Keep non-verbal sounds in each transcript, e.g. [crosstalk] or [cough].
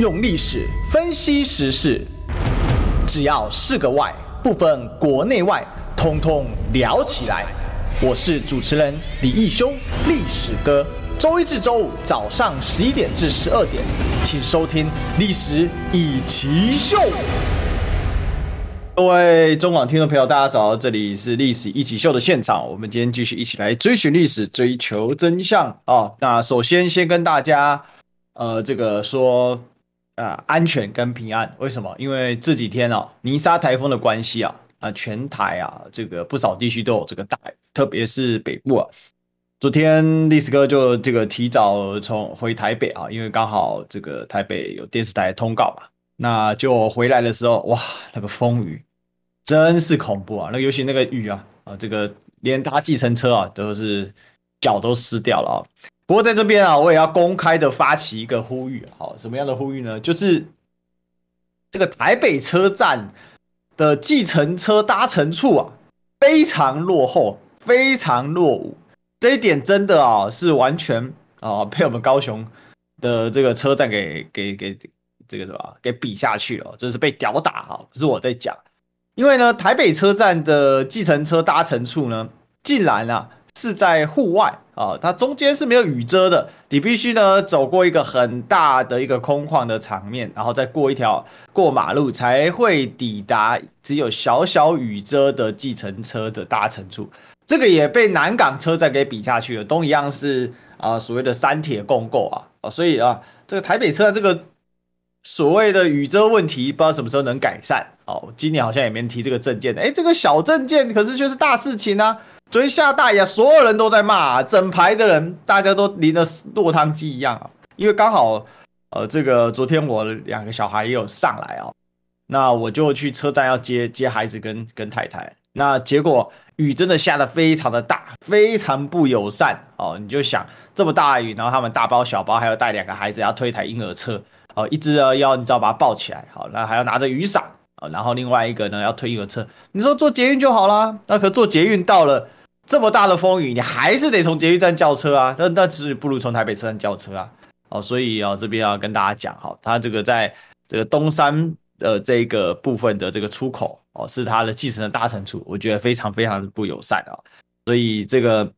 用历史分析时事，只要是个“外”，不分国内外，通通聊起来。我是主持人李义修，历史哥。周一至周五早上十一点至十二点，请收听《历史一起秀》。各位中广听众朋友，大家早，这里是《历史一起秀》的现场。我们今天继续一起来追寻历史，追求真相啊、那首先先跟大家，呃，这个说。呃，安全跟平安，为什么？因为这几天啊，尼莎台风的关系啊，啊，全台啊，这个不少地区都有这个大雨，特别是北部啊。昨天历史哥就这个提早从回台北啊，因为刚好这个台北有电视台通告嘛，那就回来的时候，哇，那个风雨真是恐怖啊！那尤其那个雨啊，啊，这个连搭计程车啊，都是脚都湿掉了啊。不过在这边啊，我也要公开的发起一个呼吁，好，什么样的呼吁呢？就是这个台北车站的计程车搭乘处啊，非常落后，非常落伍，这一点真的啊，是完全啊被我们高雄的这个车站给给给这个什么给比下去了，这是被屌打哈，不是我在讲，因为呢，台北车站的计程车搭乘处呢，竟然啊。是在户外啊，它中间是没有雨遮的，你必须呢走过一个很大的一个空旷的场面，然后再过一条过马路才会抵达只有小小雨遮的计程车的搭乘处。这个也被南港车站给比下去了，都一样是啊所谓的三铁共构啊啊，所以啊这个台北车站这个所谓的雨遮问题，不知道什么时候能改善哦。今年好像也没人提这个证件，哎，这个小证件可是却是大事情啊。所以下大雨，所有人都在骂、整排的人大家都淋得落汤鸡一样啊！因为刚好，呃，这个昨天我两个小孩也有上来啊，那我就去车站要接接孩子跟跟太太，那结果雨真的下得非常的大，非常不友善。哦。你就想这么大雨，然后他们大包小包还要带两个孩子，要推台婴儿车。哦，一只要你知道把它抱起来，好，那还要拿着雨伞。啊，然后另外一个呢要推婴儿车，你说坐捷运就好啦，那可坐捷运到了。这么大的风雨，你还是得从捷运站叫车啊？那那其实不如从台北车站叫车啊。哦，所以啊，这边要跟大家讲哈，它这个在这个东山的这个部分的这个出口哦，是它的继承的大乘处，我觉得非常非常的不友善啊。所以这个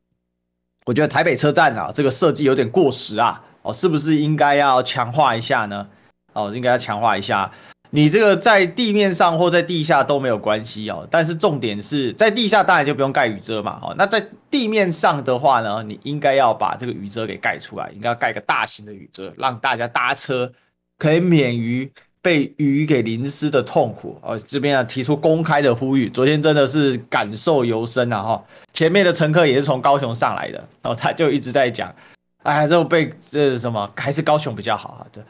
我觉得台北车站啊，这个设计有点过时啊。哦，是不是应该要强化一下呢？哦，应该要强化一下。你这个在地面上或在地下都没有关系哦，但是重点是在地下当然就不用盖雨遮嘛，哦，那在地面上的话呢，你应该要把这个雨遮给盖出来，应该要盖个大型的雨遮，让大家搭车可以免于被雨给淋湿的痛苦哦。这边啊提出公开的呼吁，昨天真的是感受尤深啊哈，前面的乘客也是从高雄上来的，然后他就一直在讲，哎，这被这是什么？还是高雄比较好啊？对。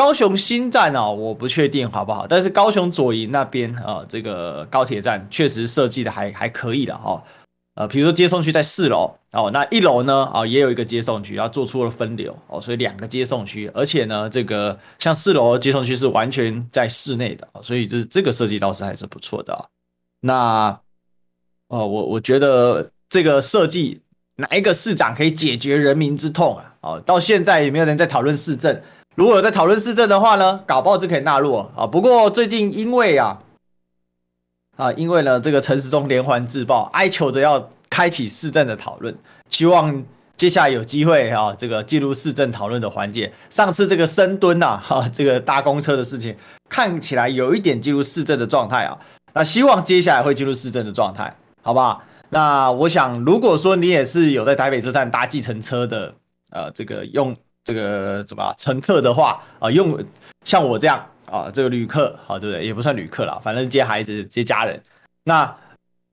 高雄新站啊，我不确定好不好，但是高雄左营那边啊，这个高铁站确实设计的还还可以的哈。呃，比如说接送区在四楼哦，那一楼呢啊也有一个接送区，然后做出了分流哦，所以两个接送区，而且呢这个像四楼接送区是完全在室内的，所以这这个设计倒是还是不错的。那哦，我我觉得这个设计哪一个市长可以解决人民之痛啊？哦，到现在也没有人在讨论市政。如果在讨论市政的话呢，搞不好就可以纳入啊。不过最近因为啊啊，因为呢这个陈时中连环自爆，哀求着要开启市政的讨论，希望接下来有机会啊，这个进入市政讨论的环节。上次这个深蹲呐，哈，这个搭公车的事情看起来有一点进入市政的状态啊。那希望接下来会进入市政的状态，好不好？那我想，如果说你也是有在台北车站搭计程车的，呃，这个用。这个怎么乘客的话啊，用像我这样啊，这个旅客啊，对不对？也不算旅客了，反正接孩子、接家人。那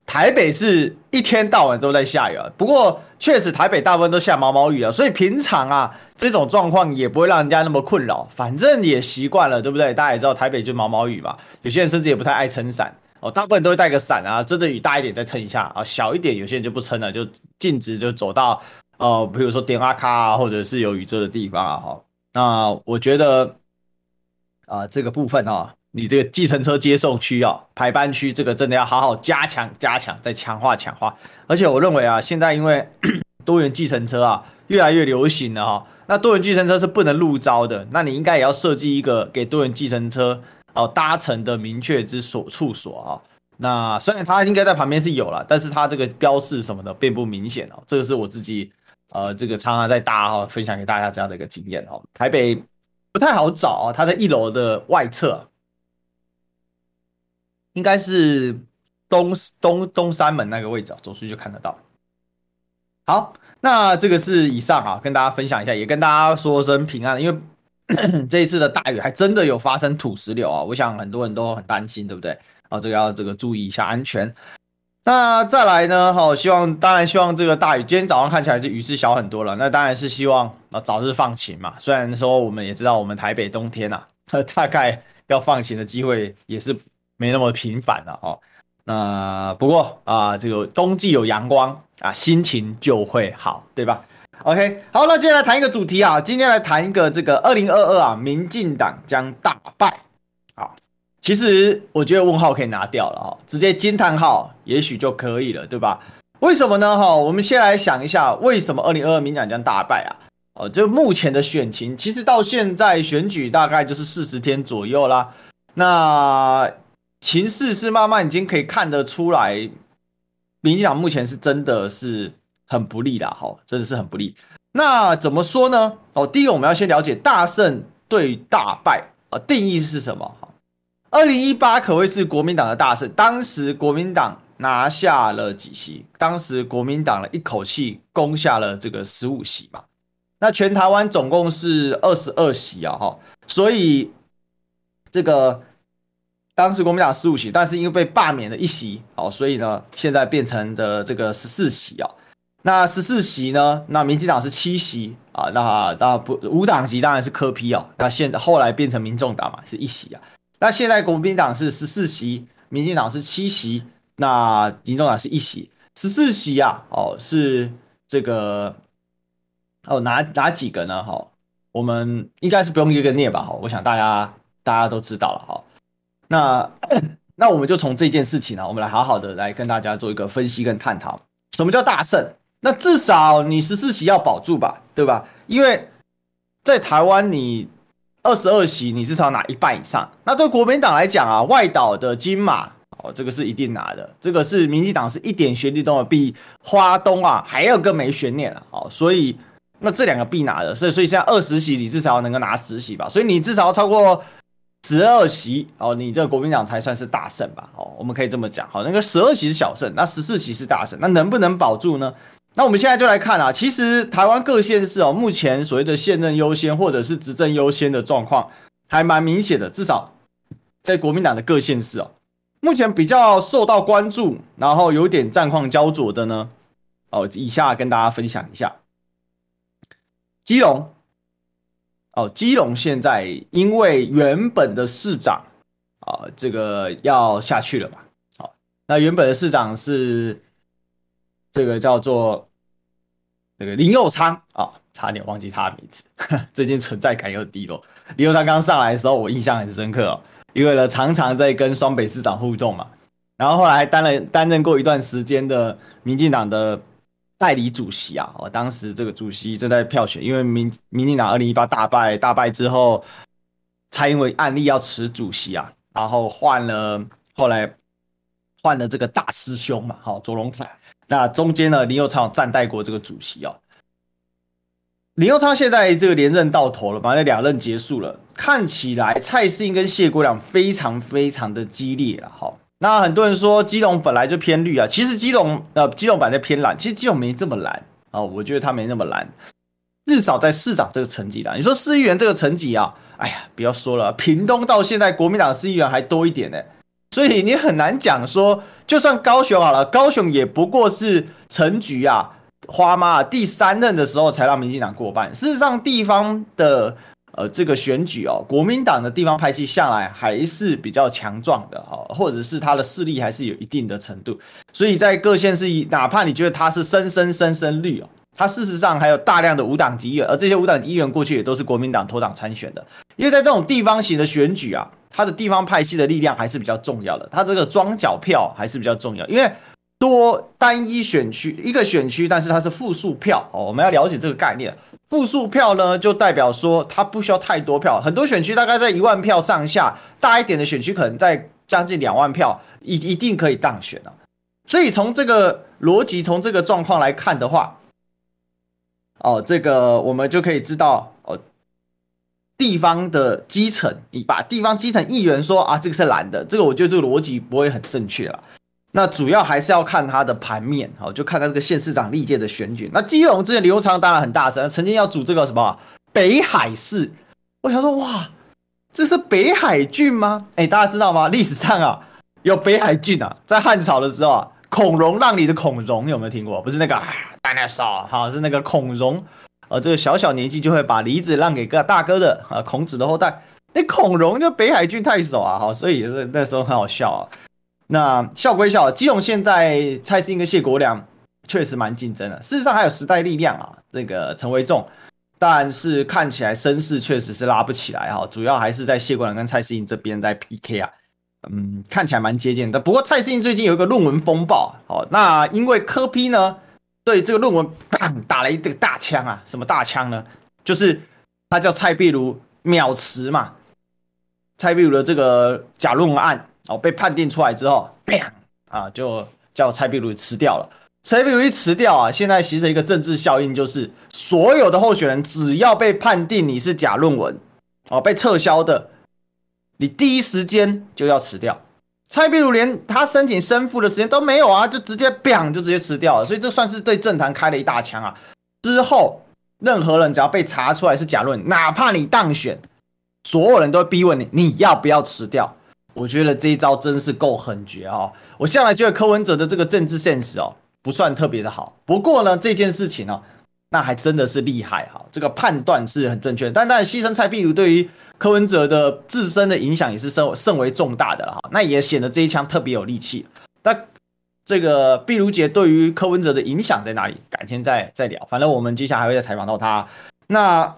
台北是一天到晚都在下雨啊，不过确实台北大部分都下毛毛雨啊，所以平常啊这种状况也不会让人家那么困扰，反正也习惯了，对不对？大家也知道台北就毛毛雨嘛，有些人甚至也不太爱撑伞哦，大部分都会带个伞啊，真的雨大一点再撑一下啊，小一点有些人就不撑了，就径直就走到。哦、比如说点阿卡啊，或者是有宇宙的地方啊，哈，那我觉得啊、这个部分啊，你这个计程车接送区啊，排班区，这个真的要好好加强、加强，再强化、强化。而且我认为啊，现在因为 [coughs] 多元计程车啊，越来越流行了哈。那多元计程车是不能入招的，那你应该也要设计一个给多元计程车哦搭乘的明确之所处所啊。那虽然它应该在旁边是有了，但是它这个标示什么的并不明显哦。这个是我自己呃这个常常在大哈分享给大家这样的一个经验哦。台北不太好找啊，它在一楼的外侧，应该是东东东三门那个位置，走出去就看得到。好，那这个是以上啊，跟大家分享一下，也跟大家说声平安，因为 [coughs] 这一次的大雨还真的有发生土石流啊，我想很多人都很担心，对不对？啊，这个要这个注意一下安全。那再来呢？好，希望当然希望这个大雨，今天早上看起来是雨势小很多了。那当然是希望啊早日放晴嘛。虽然说我们也知道，我们台北冬天啊，大概要放晴的机会也是没那么频繁了哦。那不过啊，这个冬季有阳光啊，心情就会好，对吧？OK，好，那接下来谈一个主题啊，今天来谈一个这个二零二二啊，民进党将大败。其实我觉得问号可以拿掉了哈，直接惊叹号也许就可以了，对吧？为什么呢？哈，我们先来想一下，为什么二零二二民进党将大败啊？哦，就目前的选情，其实到现在选举大概就是四十天左右啦。那情势是慢慢已经可以看得出来，民进党目前是真的是很不利的哈，真的是很不利。那怎么说呢？哦，第一个我们要先了解大胜对大败啊，定义是什么？二零一八可谓是国民党的大胜，当时国民党拿下了几席？当时国民党呢一口气攻下了这个十五席嘛。那全台湾总共是二十二席啊，哈，所以这个当时国民党十五席，但是因为被罢免了一席，好，所以呢现在变成的这个十四席啊。那十四席呢，那民进党是七席啊，那那不五党籍当然是科批啊，那现在后来变成民众党嘛，是一席啊。那现在国民党是十四席，民进党是七席，那民众党是一席，十四席啊，哦，是这个哦哪哪几个呢？哈，我们应该是不用一个念吧？哈，我想大家大家都知道了哈。那那我们就从这件事情呢，我们来好好的来跟大家做一个分析跟探讨。什么叫大胜？那至少你十四席要保住吧，对吧？因为在台湾你。二十二席，你至少拿一半以上。那对国民党来讲啊，外岛的金马哦，这个是一定拿的。这个是民进党是一点悬念都没有，比花东啊还要更没悬念了。哦，所以那这两个必拿的，所以所以现在二十席你至少能够拿十席吧。所以你至少要超过十二席哦，你这个国民党才算是大胜吧。哦，我们可以这么讲。好，那个十二席是小胜，那十四席是大胜，那能不能保住呢？那我们现在就来看啊，其实台湾各县市哦，目前所谓的现任优先或者是执政优先的状况还蛮明显的，至少在国民党的各县市哦，目前比较受到关注，然后有点战况焦灼的呢，哦，以下跟大家分享一下，基隆，哦，基隆现在因为原本的市长啊，这个要下去了嘛，好，那原本的市长是这个叫做。这个林佑昌啊、差点忘记他的名字，[laughs] 最近存在感又低落。林佑昌刚上来的时候，我印象很深刻哦，因为呢常常在跟双北市长互动嘛，然后后来担任担任过一段时间的民进党的代理主席啊，哦，当时这个主席正在票选，因为民民进党二零一八大败，大败之后，蔡英文案例要辞主席啊，然后换了后来换了这个大师兄嘛，好，卓荣泰。那中间呢，林右昌暂代过这个主席哦。林右昌现在这个连任到头了，反正两任结束了，看起来蔡适应跟谢国良非常非常的激烈了。哈，那很多人说基隆本来就偏绿啊，其实基隆呃基隆本来就偏蓝，其实基隆没这么蓝啊，我觉得他没那么蓝，至少在市长这个层级啦。你说市议员这个层级啊，哎呀，不要说了，屏东到现在国民党市议员还多一点呢。所以你很难讲说，就算高雄好了，高雄也不过是陈菊啊、花妈第三任的时候才让民进党过半。事实上，地方的呃这个选举哦，国民党的地方派系向来还是比较强壮的哈，或者是他的势力还是有一定的程度。所以在各县市，哪怕你觉得他是深深深深绿哦，他事实上还有大量的无党籍议员，而这些无党籍议员过去也都是国民党脱党参选的。因为在这种地方型的选举啊。他的地方派系的力量还是比较重要的，他这个装脚票还是比较重要，因为多单一选区一个选区，但是它是复数票哦。我们要了解这个概念，复数票呢就代表说它不需要太多票，很多选区大概在一万票上下，大一点的选区可能在将近两万票，一一定可以当选啊。所以从这个逻辑，从这个状况来看的话，哦，这个我们就可以知道哦，地方的基层，你把地方基层议员说啊，这个是蓝的，这个我觉得这个逻辑不会很正确了。那主要还是要看他的盘面，好，就看他这个县市长历届的选举。那基隆之前刘长当然很大声，曾经要组这个什么北海市，我想说哇，这是北海郡吗？哎，大家知道吗？历史上啊有北海郡啊，在汉朝的时候啊，孔融让梨的孔融有没有听过？不是那个啊，dinosaur 哈，是那个孔融，呃，这个小小年纪就会把梨子让给个大哥的啊，孔子的后代。那孔融就北海郡太守啊，好，所以是那时候很好笑啊。那笑归笑，基隆现在蔡适应跟谢国梁确实蛮竞争的。事实上还有时代力量啊，这个陈维仲，但是看起来声势确实是拉不起来哈。主要还是在谢国良跟蔡适应这边在 PK 啊，嗯，看起来蛮接近的。不过蔡适应最近有一个论文风暴，好，那因为科批呢对这个论文 [coughs] 打了一个大枪啊，什么大枪呢？就是他叫蔡壁如秒辞嘛，蔡壁如的这个假论文案。哦，被判定出来之后，砰啊，就叫蔡壁如辞掉了。蔡壁如一辞掉啊，现在形成一个政治效应，就是所有的候选人只要被判定你是假论文，哦，被撤销的，你第一时间就要辞掉。蔡壁如连他申请申复的时间都没有啊，就直接砰就直接辞掉了。所以这算是对政坛开了一大枪啊。之后任何人只要被查出来是假论，哪怕你当选，所有人都会逼问你，你要不要辞掉？我觉得这一招真是够狠绝哦！我向来觉得柯文哲的这个政治现实哦，不算特别的好。不过呢，这件事情呢、哦，那还真的是厉害哈！这个判断是很正确，但但牺牲蔡壁如对于柯文哲的自身的影响也是甚甚为重大的了哈。那也显得这一枪特别有力气。那这个毕如杰对于柯文哲的影响在哪里？改天再再聊。反正我们接下来还会再采访到他。那。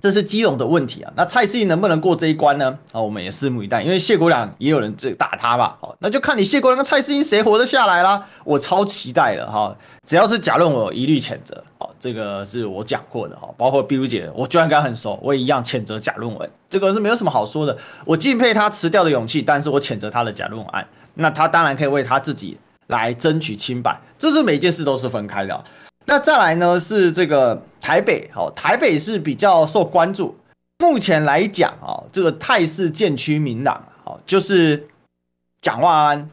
这是基隆的问题啊，那蔡适应能不能过这一关呢？啊，我们也拭目以待。因为谢国梁也有人这打他吧，好，那就看你谢国梁跟蔡适应谁活得下来啦。我超期待的哈，只要是假论文，我一律谴责。好，这个是我讲过的哈，包括壁如姐，我居然跟她很熟，我也一样谴责假论文，这个是没有什么好说的。我敬佩他辞掉的勇气，但是我谴责他的假论文案。那他当然可以为他自己来争取清白，这是每件事都是分开的。那再来呢，是这个台北，好，台北是比较受关注。目前来讲啊，这个态势渐趋明朗，好，就是蒋万安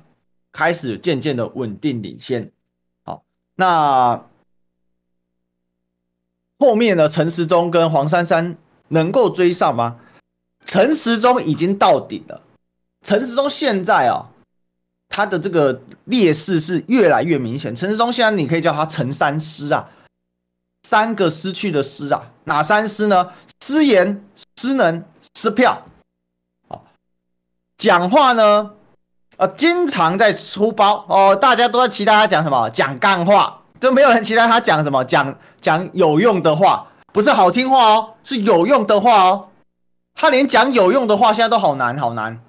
开始渐渐的稳定领先，好，那后面的陈时中跟黄珊珊能够追上吗？陈时中已经到顶了，陈时中现在啊。他的这个劣势是越来越明显。陈世忠现在你可以叫他陈三失啊，三个失去的失啊，哪三失呢？失言、失能、失票。好，讲话呢，呃，经常在出包哦，大家都在期待他讲什么？讲干话，就没有人期待他讲什么？讲讲有用的话，不是好听话哦，是有用的话哦。他连讲有用的话现在都好难，好难。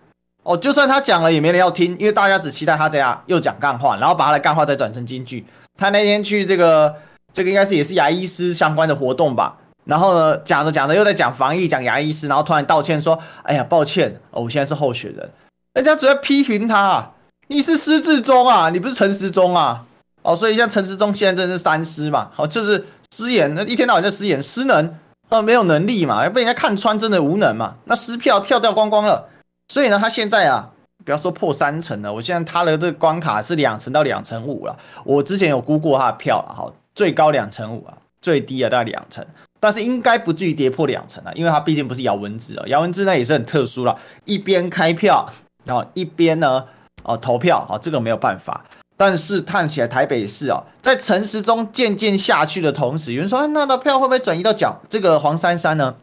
哦，就算他讲了也没人要听，因为大家只期待他这样又讲干话，然后把他的干话再转成金句。他那天去这个这个应该是也是牙医师相关的活动吧，然后呢讲着讲着又在讲防疫，讲牙医师，然后突然道歉说：“哎呀，抱歉，哦，我现在是候选人。”人家只会批评他啊，你是失智中啊，你不是陈时中啊。哦，所以像陈时中现在真的是三失嘛，好，就是失言，那一天到晚就失言，失能，呃，没有能力嘛，被人家看穿，真的无能嘛，那失票票掉光光了。所以呢，他现在啊，不要说破三成了，我现在他的这个关卡是两成到两成五了。我之前有估过他的票了，哈，最高两成五啊，最低啊大概两成，但是应该不至于跌破两成啊，因为他毕竟不是姚文智啊，姚文智那也是很特殊了，一边开票，然后一边呢，哦投票，啊，这个没有办法。但是看起来台北市啊，在城市中渐渐下去的同时，有人说，那的票会不会转移到蒋这个黄珊珊呢？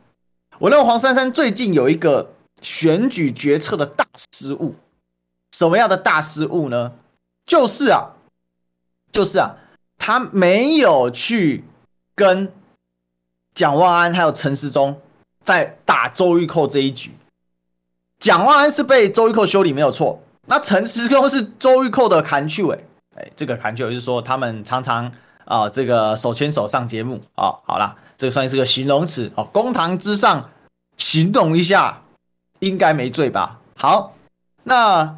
我认为黄珊珊最近有一个。选举决策的大失误，什么样的大失误呢？就是啊，就是啊，他没有去跟蒋万安还有陈时中在打周玉蔻这一局。蒋万安是被周玉蔻修理没有错，那陈时中是周玉蔻的砍去尾，哎，这个砍球就是说他们常常啊、这个手牵手上节目啊、好啦，这算是个形容词哦，公堂之上形容一下，应该没罪吧？好，那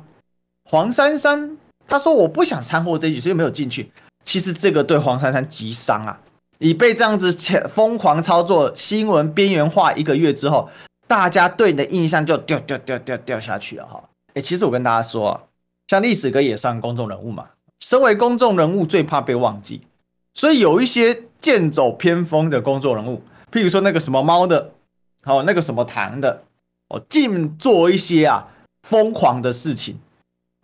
黄珊珊他说我不想掺和这一局，所以没有进去。其实这个对黄珊珊极伤啊！你被这样子疯狂操作，新闻边缘化一个月之后，大家对你的印象就掉掉掉掉掉下去了哈。哎，其实我跟大家说啊，像历史哥也算公众人物嘛，身为公众人物最怕被忘记，所以有一些剑走偏锋的公众人物，譬如说那个什么猫的，哦，那个什么糖的，哦，尽做一些啊疯狂的事情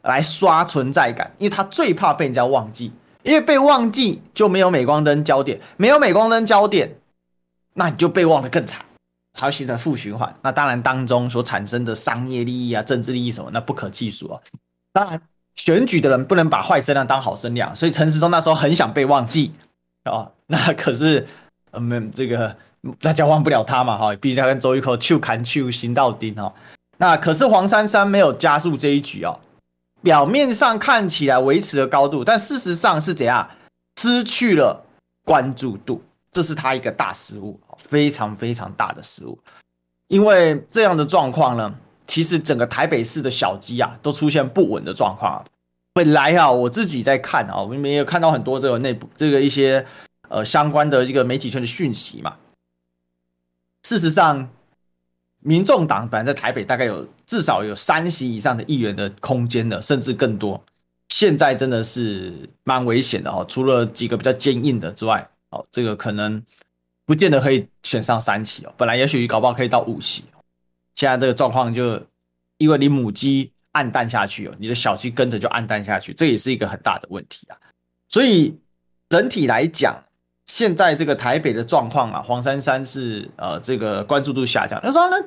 来刷存在感，因为他最怕被人家忘记。因为被忘记就没有镁光灯焦点，没有镁光灯焦点，那你就被忘得更惨，还要形成负循环。那当然当中所产生的商业利益啊、政治利益什么，那不可计数啊。当然选举的人不能把坏声量当好声量，所以陈时中那时候很想被忘记哦。那可是我们这个大家忘不了他嘛哈，毕竟他跟周玉蔻手牵手行到底哦。那可是黄珊珊没有加速这一局哦。表面上看起来维持了高度，但事实上是怎样？失去了关注度，这是他一个大失误，非常非常大的失误。因为这样的状况呢，其实整个台北市的小鸡啊，都出现不稳的状况啊。本来啊，我自己在看啊，我们也有看到很多这个内部这个一些呃相关的一个媒体圈的讯息嘛。事实上。民众党本来在台北大概有至少有三席以上的议员的空间的，甚至更多。现在真的是蛮危险的哦，除了几个比较坚硬的之外，哦，这个可能不见得可以选上三席哦。本来也许搞不好可以到五席，现在这个状况就因为你母鸡暗淡下去哦，你的小鸡跟着就暗淡下去，这也是一个很大的问题啊。所以整体来讲。现在这个台北的状况啊，黄珊珊是呃这个关注度下降。他说那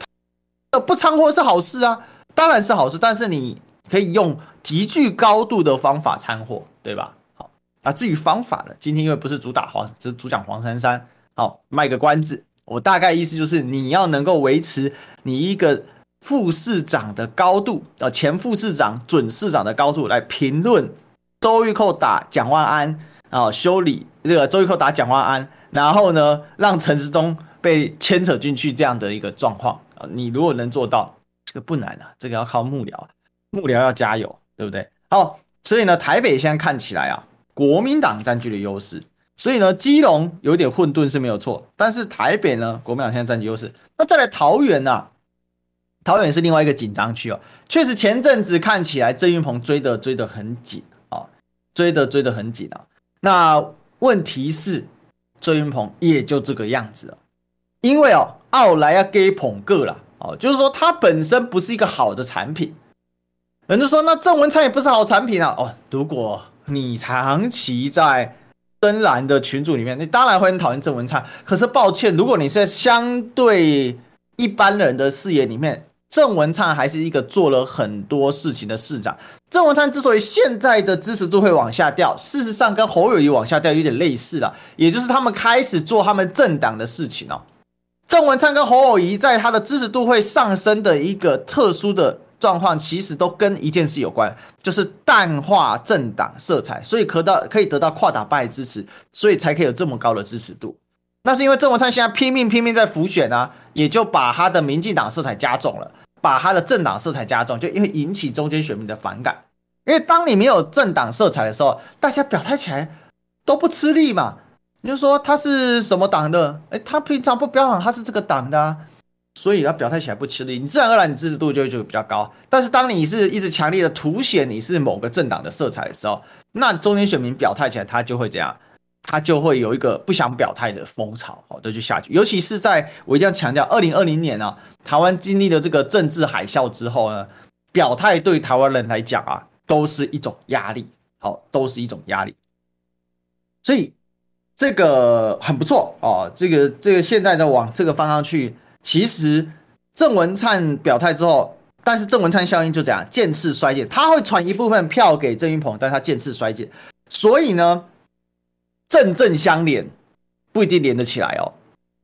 呃不掺和是好事啊，当然是好事，但是你可以用极具高度的方法掺和，对吧？好，那至于方法呢，今天因为不是主打黄，只主讲黄珊珊，好，卖个关子。我大概意思就是你要能够维持你一个副市长的高度，呃，前副市长、准市长的高度来评论周玉蔻打蒋万安。啊，修理这个周玉蔻打蒋万安，然后呢，让陈时中被牵扯进去这样的一个状况啊，你如果能做到，这个不难啊，这个要靠幕僚，幕僚要加油，对不对？好，所以呢，台北现在看起来啊，国民党占据了优势，所以呢，基隆有点混沌是没有错，但是台北呢，国民党现在占据优势，那再来桃园呢、啊？桃园是另外一个紧张区哦，确实前阵子看起来郑运鹏追得追得很紧啊，追得追得很紧啊。那问题是，周云鹏也就这个样子了，因为哦，奥莱要给捧个了哦，就是说它本身不是一个好的产品。人家说那郑文灿也不是好产品啊哦，如果你长期在深蓝的群组里面，你当然会很讨厌郑文灿。可是抱歉，如果你是在相对一般人的视野里面。郑文灿还是一个做了很多事情的市长。郑文灿之所以现在的支持度会往下掉，事实上跟侯友谊往下掉有点类似了，也就是他们开始做他们政党的事情哦。郑文灿跟侯友谊在他的支持度会上升的一个特殊的状况，其实都跟一件事有关，就是淡化政党色彩，所以可到可以得到跨党派支持，所以才可以有这么高的支持度。那是因为郑文灿现在拼命拼命在浮选啊，也就把他的民进党色彩加重了。把他的政党色彩加重，就因为引起中间选民的反感。因为当你没有政党色彩的时候，大家表态起来都不吃力嘛。你就说他是什么党的？哎，他平常不标榜他是这个党的啊，所以他表态起来不吃力，你自然而然你支持度就就比较高。但是当你是一直强烈的凸显你是某个政党的色彩的时候，那中间选民表态起来他就会这样。他就会有一个不想表态的风潮，好的就下去。尤其是在我一定要强调，二零二零年啊，台湾经历了这个政治海啸之后呢，表态对台湾人来讲啊，都是一种压力，好，都是一种压力。所以这个很不错哦，这个这个现在的往这个方向去，其实郑文灿表态之后，但是郑文灿效应就这样渐次衰减，他会传一部分票给郑运鹏，但他渐次衰减，所以呢。正正相连，不一定连得起来哦。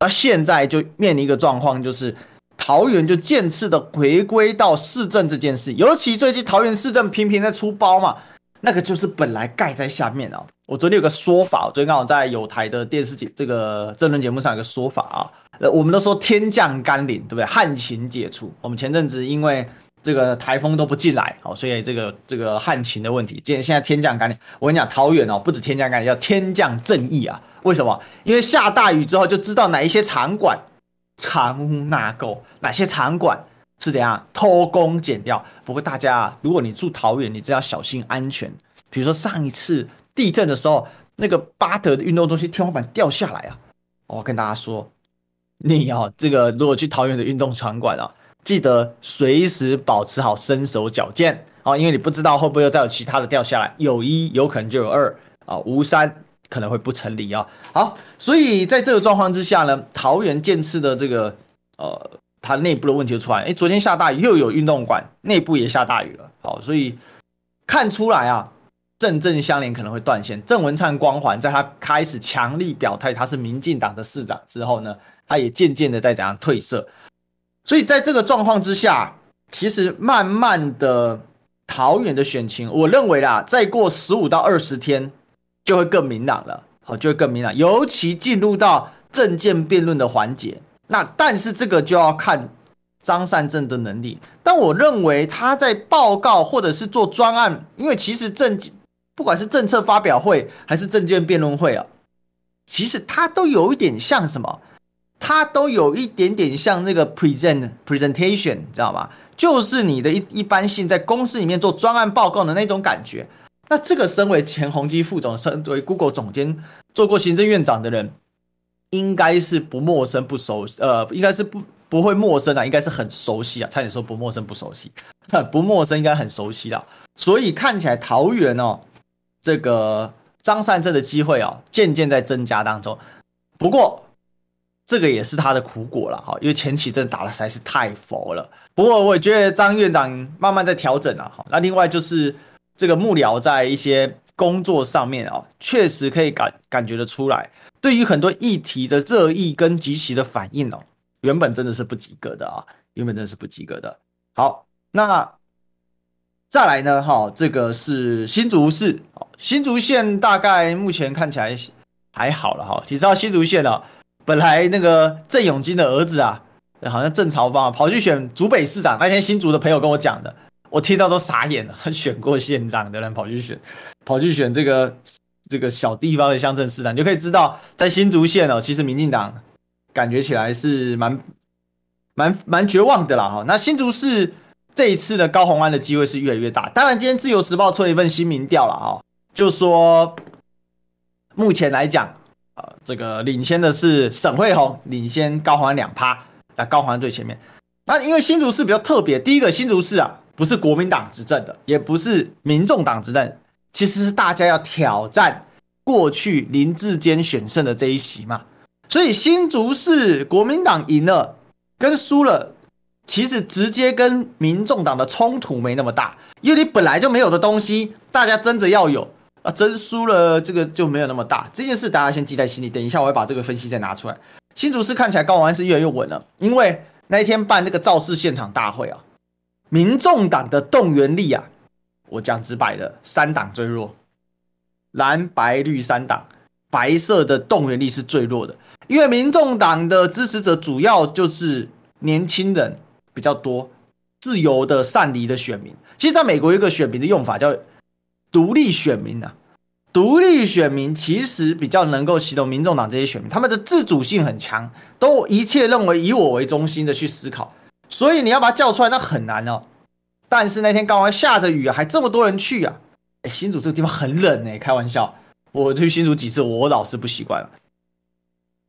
那现在就面临一个状况，就是桃园就渐次的回归到市政这件事。尤其最近桃园市政频频在出包嘛，那个就是本来盖在下面哦。我昨天有个说法，我昨天刚好在有台的电视节这个政论节目上有个说法啊，呃，我们都说天降甘霖，对不对？旱情解除。我们前阵子因为这个台风都不进来，哦，所以这个这个旱情的问题，今天现在天降甘霖。我跟你讲，桃园哦，不止天降甘霖，叫天降正义啊。为什么？因为下大雨之后就知道哪一些场馆藏污纳垢，哪些场馆。是怎样偷工减料？不过大家，如果你住桃园，你就要小心安全。比如说上一次地震的时候，那个巴德的运动中心天花板掉下来啊！我跟大家说，你要、这个如果去桃园的运动场馆啊，记得随时保持好身手矫健啊，因为你不知道会不会再有其他的掉下来，有一有可能就有二啊，无三可能会不成立啊。好，所以在这个状况之下呢，桃园建次的这个呃。它内部的问题就出来，哎，昨天下大雨，又有运动馆内部也下大雨了，好，所以看出来啊，正正相连可能会断线。郑文灿光环在他开始强力表态他是民进党的市长之后呢，他也渐渐的在怎样褪色。所以在这个状况之下，其实慢慢的桃园的选情，我认为啦，再过十五到二十天就会更明朗了，好，就会更明朗，尤其进入到政见辩论的环节。那但是这个就要看张善政的能力，但我认为他在报告或者是做专案，因为其实政不管是政策发表会还是政见辩论会啊，其实他都有一点像什么，他都有一点点像那个 present presentation，你知道吗？就是你的一一般性在公司里面做专案报告的那种感觉。那这个身为前宏基副总，身为 Google 总监，做过行政院长的人。应该是不陌生不熟，呃，应该是不不会陌生啊，应该是很熟悉啊，差点说不陌生不熟悉，[laughs] 不陌生应该很熟悉啊，所以看起来桃园哦，这个张善政的机会哦，渐渐在增加当中。不过这个也是他的苦果了哈，因为前期真的打的实在是太佛了。不过我觉得张院长慢慢在调整了哈。那另外就是这个幕僚在一些工作上面啊，确实可以感感觉得出来。对于很多议题的热议跟及其的反应哦，原本真的是不及格的啊，原本真的是不及格的。好，那再来呢？哈，这个是新竹市，新竹县大概目前看起来还好了哈。你知道新竹县啊，本来那个郑永金的儿子啊，好像郑朝方啊，跑去选竹北市长，那天新竹的朋友跟我讲的，我听到都傻眼了。选过县长的人跑去选，跑去选这个。这个小地方的乡镇市长，你就可以知道，在新竹县哦，其实民进党感觉起来是蛮蛮蛮绝望的啦哈。那新竹市这一次的高虹安的机会是越来越大。当然，今天自由时报出了一份新民调了哈，就说目前来讲啊，这个领先的是沈慧虹，领先高环两趴，那高环最前面。那因为新竹市比较特别，第一个新竹市啊，不是国民党执政的，也不是民众党执政。其实是大家要挑战过去林志坚选胜的这一席嘛，所以新竹市国民党赢了跟输了，其实直接跟民众党的冲突没那么大，因为你本来就没有的东西，大家争着要有啊，真输了这个就没有那么大。这件事大家先记在心里，等一下我会把这个分析再拿出来。新竹市看起来高虹安是越来越稳了，因为那一天办那个造势现场大会啊，民众党的动员力啊。我讲直白的，三党最弱，蓝白绿三党，白色的动员力是最弱的，因为民众党的支持者主要就是年轻人比较多，自由的散离的选民。其实，在美国有一个选民的用法叫独立选民啊，独立选民其实比较能够吸引民众党这些选民，他们的自主性很强，都一切认为以我为中心的去思考，所以你要把他叫出来，那很难哦。但是那天高虹安下着雨啊，还这么多人去啊！哎，新竹这个地方很冷哎，开玩笑，我去新竹几次，我老是不习惯了。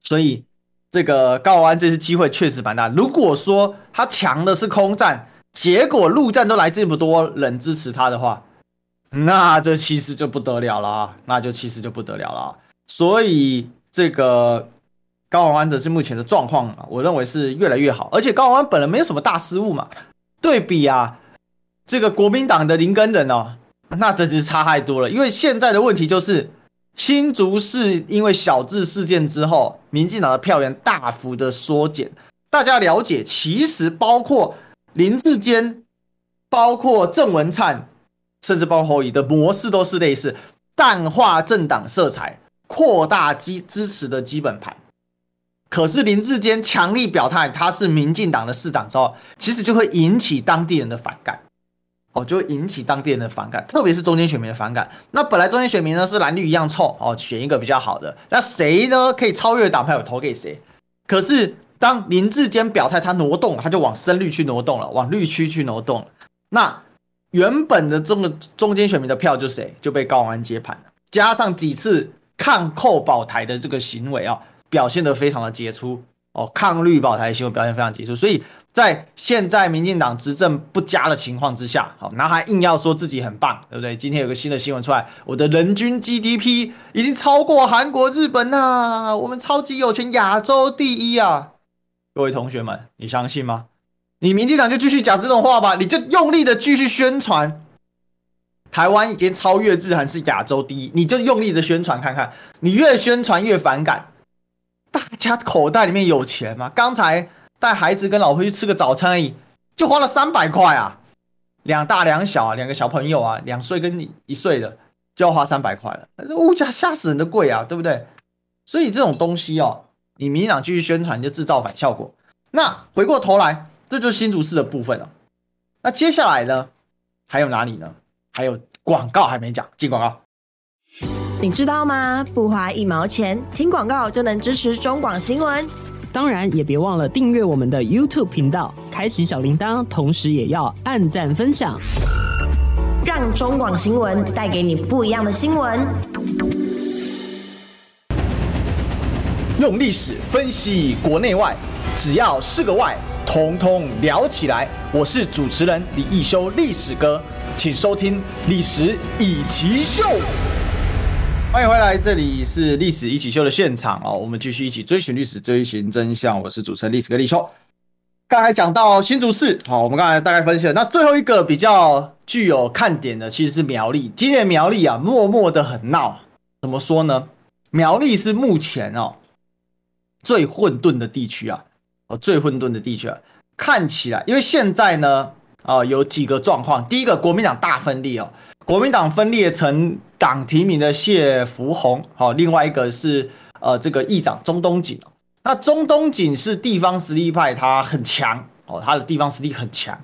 所以这个高安这次机会确实蛮大。如果说他强的是空战，结果陆战都来这么多人支持他的话，[laughs] 那这其实就不得了了啊！那就其实就不得了了。所以这个高虹安的这目前的状况啊，我认为是越来越好。而且高虹安本人没有什么大失误嘛，对比啊。这个国民党的林根仁哦，那真是差太多了。因为现在的问题就是，新竹市因为小智事件之后，民进党的票源大幅的缩减。大家了解，其实包括林志坚，包括郑文灿，甚至包括侯友宜的模式都是类似，淡化政党色彩，扩大基支持的基本盘。可是林志坚强力表态他是民进党的市长之后，其实就会引起当地人的反感。哦，就会引起当地人的反感，特别是中间选民的反感。那本来中间选民呢是蓝绿一样臭哦，选一个比较好的。那谁呢可以超越党派，我投给谁？可是当林志坚表态，他挪动，他就往深绿去挪动了，往绿区去挪动了。那原本的这个中间选民的票就谁就被高安接盘了，加上几次抗扣保台的这个行为啊，表现得非常的杰出哦，抗绿保台的行为表现非常杰出，所以。在现在民进党执政不佳的情况之下，好，然后还硬要说自己很棒，对不对？今天有个新的新闻出来，我的人均 GDP 已经超过韩国、日本呐，我们超级有钱，亚洲第一啊！各位同学们，你相信吗？你民进党就继续讲这种话吧，你就用力的继续宣传，台湾已经超越日韩是亚洲第一，你就用力的宣传看看，你越宣传越反感，大家口袋里面有钱吗？刚才。带孩子跟老婆去吃个早餐而已，就花了三百块啊！两大两小啊，两个小朋友啊，两岁跟你一岁的就要花三百块了，这物价吓死人的贵啊，对不对？所以这种东西哦，你民进党继续宣传就制造反效果。那回过头来，这就是新竹市的部分了。那接下来呢？还有哪里呢？还有广告还没讲，进广告。你知道吗？不花一毛钱，听广告就能支持中广新闻。当然，也别忘了订阅我们的 YouTube 频道，开启小铃铛，同时也要按赞分享，让中广新闻带给你不一样的新闻。用历史分析国内外，只要是个“外”，统统聊起来。我是主持人李易修，历史哥，请收听《历史易起秀》。欢迎回来，这里是历史一起秀的现场哦。我们继续一起追寻历史，追寻真相。我是主持人历史哥李修。刚才讲到新竹市，好，我们刚才大概分析了。那最后一个比较具有看点的，其实是苗栗。今年苗栗啊，默默的很闹。怎么说呢？苗栗是目前哦最混沌的地区啊，最混沌的地区啊。看起来，因为现在呢，啊有几个状况。第一个，国民党大分裂哦。国民党分裂成党提名的谢福弘，好，另外一个是呃这个议长钟东锦。那钟东锦是地方实力派，他很强哦，他的地方实力很强。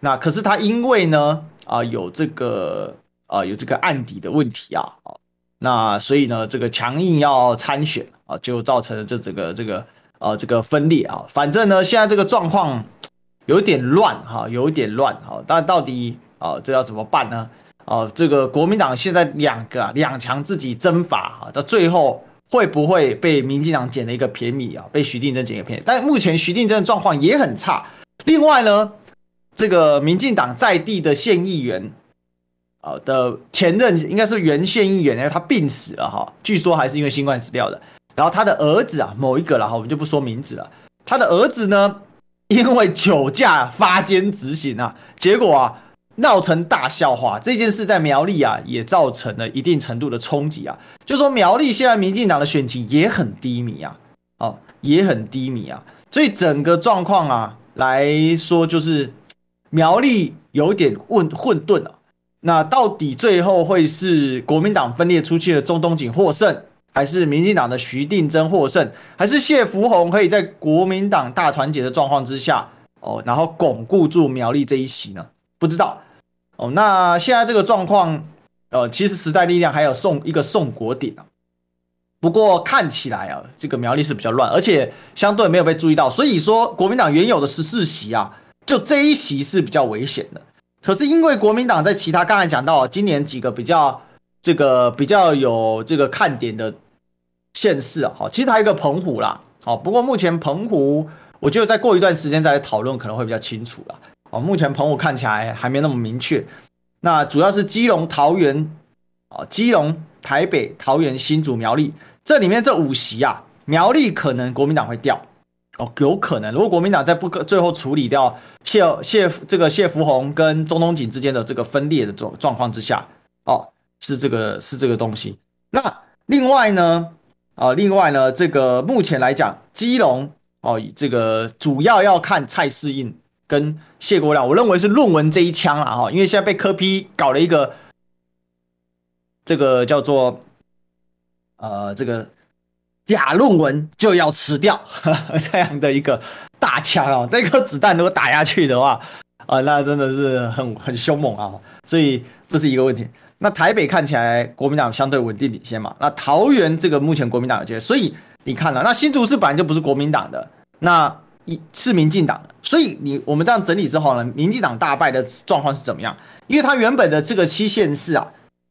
那可是他因为呢啊有这个啊有这个案底的问题啊，那所以呢这个强硬要参选啊，就造成了这这个这个呃这个分裂啊。反正呢现在这个状况有点乱哈，有点乱哈，但到底啊这要怎么办呢？啊，这个国民党现在两个两强自己争法啊，到最后会不会被民进党捡了一个便宜啊？被徐定真捡一个便宜？但目前徐定真的状况也很差。另外呢，这个民进党在地的县议员啊的前任应该是原县议员，因为他病死了哈，据说还是因为新冠死掉的。然后他的儿子啊，某一个了哈，我们就不说名字了。他的儿子呢，因为酒驾发监执行啊，结果啊。闹成大笑话，这件事在苗栗啊也造成了一定程度的冲击啊。就说苗栗现在民进党的选情也很低迷啊，哦，也很低迷啊。所以整个状况啊来说，就是苗栗有点混混沌啊。那到底最后会是国民党分裂出去的中东锦获胜，还是民进党的徐定祯获胜，还是谢福弘可以在国民党大团结的状况之下哦，然后巩固住苗栗这一席呢？不知道。哦，那现在这个状况，呃，其实时代力量还有宋一个宋国鼎啊，不过看起来啊，这个苗栗是比较乱，而且相对没有被注意到，所以说国民党原有的十四席啊，就这一席是比较危险的。可是因为国民党在其他刚才讲到今年几个比较这个比较有这个看点的县市啊，好，其实还有一个澎湖啦，好，不过目前澎湖我觉得再过一段时间再来讨论可能会比较清楚了。哦，目前澎湖看起来还没那么明确，那主要是基隆、桃园，啊，基隆、台北、桃园、新竹、苗栗，这里面这五席啊，苗栗可能国民党会掉，哦，有可能，如果国民党在不可最后处理掉谢谢这个谢福弘跟中东锦之间的这个分裂的状状况之下，哦，是这个是这个东西。那另外呢，啊，另外呢，这个目前来讲，基隆哦，这个主要要看蔡适应。跟谢国梁，我认为是论文这一枪了哈，因为现在被科批搞了一个这个叫做呃这个假论文就要吃掉呵呵 [laughs] 这样的一个大枪哦，这颗子弹如果打下去的话，啊、那真的是很很凶猛啊，所以这是一个问题。那台北看起来国民党相对稳定领先嘛，那桃园这个目前国民党有接，所以你看了，那新竹市本来就不是国民党的，那一是民进党的，所以你我们这样整理之后呢，民进党大败的状况是怎么样？因为他原本的这个七县市啊，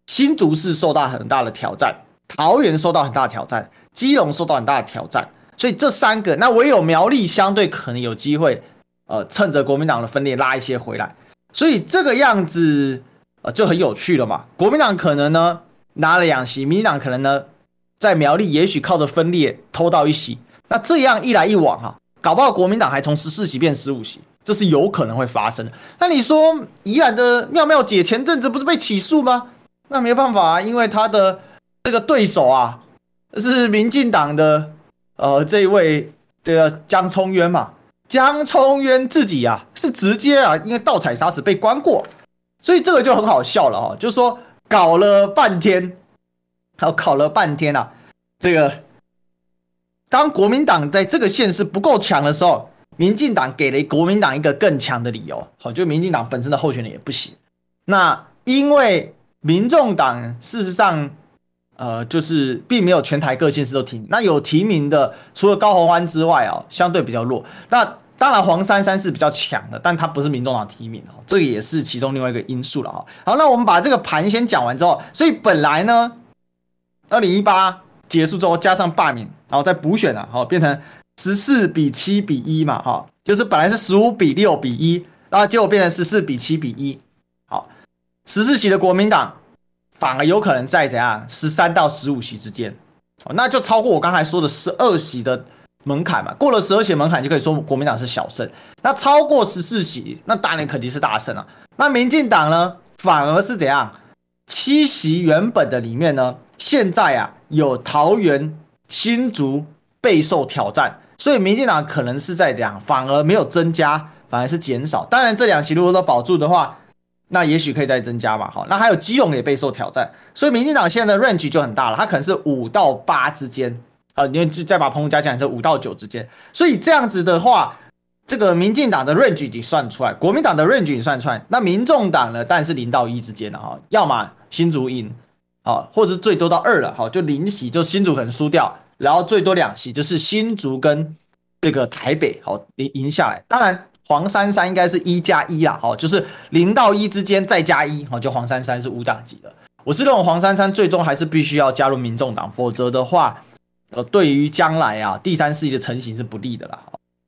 新竹市受到很大的挑战，桃园受到很大的挑战，基隆受到很大的挑战，所以这三个，那唯有苗栗相对可能有机会，呃，趁着国民党的分裂拉一些回来，所以这个样子。呃，就很有趣了嘛。国民党可能呢拿了两席，民进党可能呢在苗栗也许靠着分裂偷到一席。那这样一来一往哈、啊，搞不好国民党还从十四席变十五席，这是有可能会发生的。那你说宜兰的妙妙姐前阵子不是被起诉吗？那没办法啊，因为他的这个对手啊是民进党的呃这一位这个江聪渊嘛，江聪渊自己啊是直接啊因为盗采砂石被关过。所以这个就很好笑了哈，就是说搞了半天，还有搞了半天啊，这个当国民党在这个县市不够强的时候，民进党给了国民党一个更强的理由，好，就民进党本身的候选人也不行。那因为民众党事实上，呃，就是并没有全台各县市都提名，那有提名的除了高虹安之外啊，相对比较弱。那当然，黄珊珊是比较强的，但他不是民众党提名哦，这个也是其中另外一个因素了哈。好，那我们把这个盘先讲完之后，所以本来呢，二零一八结束之后加上罢免，然后再补选了，好，变成十四比七比一嘛，哈，就是本来是十五比六比一，然后结果变成十四比七比一，好，十四席的国民党反而有可能在怎样十三到十五席之间，哦，那就超过我刚才说的十二席的。门槛嘛，过了十二席门槛就可以说国民党是小胜。那超过十四席，那当然肯定是大胜啊。那民进党呢，反而是怎样？七席原本的里面呢，现在啊有桃园、新竹备受挑战，所以民进党可能是在这样，反而没有增加，反而是减少。当然这两席如果都保住的话，那也许可以再增加嘛。好，那还有基隆也备受挑战，所以民进党现在的 range 就很大了，它可能是五到八之间。啊，因为就再把澎湖加进来，这五到九之间，所以这样子的话，这个民进党的 range 你算出来，国民党的 range 你算出来，那民众党呢，当然是零到一之间的哈，要么新竹赢，啊，或者是最多到二了，哈，就零席，就新竹可能输掉，然后最多两席，就是新竹跟这个台北，好赢赢下来。当然黄珊珊应该是一加一啊，好，就是零到一之间再加一，好，就黄珊珊是无党籍的。我是认为黄珊珊最终还是必须要加入民众党，否则的话。呃，对于将来啊，第三世界的成型是不利的啦。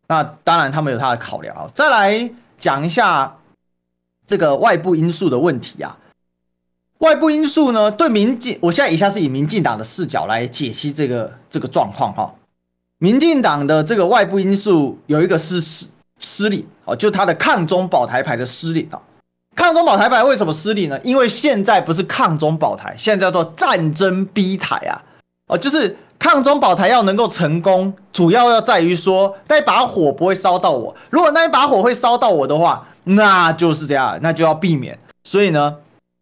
那当然，他们有他的考量啊。再来讲一下这个外部因素的问题啊。外部因素呢，对民进，我现在以下是以民进党的视角来解析这个这个状况哈。民进党的这个外部因素有一个是失失利哦，就他的抗中保台牌的失利啊。抗中保台牌为什么失利呢？因为现在不是抗中保台，现在叫做战争逼台啊。哦，就是。抗中保台要能够成功，主要要在于说那把火不会烧到我。如果那一把火会烧到我的话，那就是这样，那就要避免。所以呢，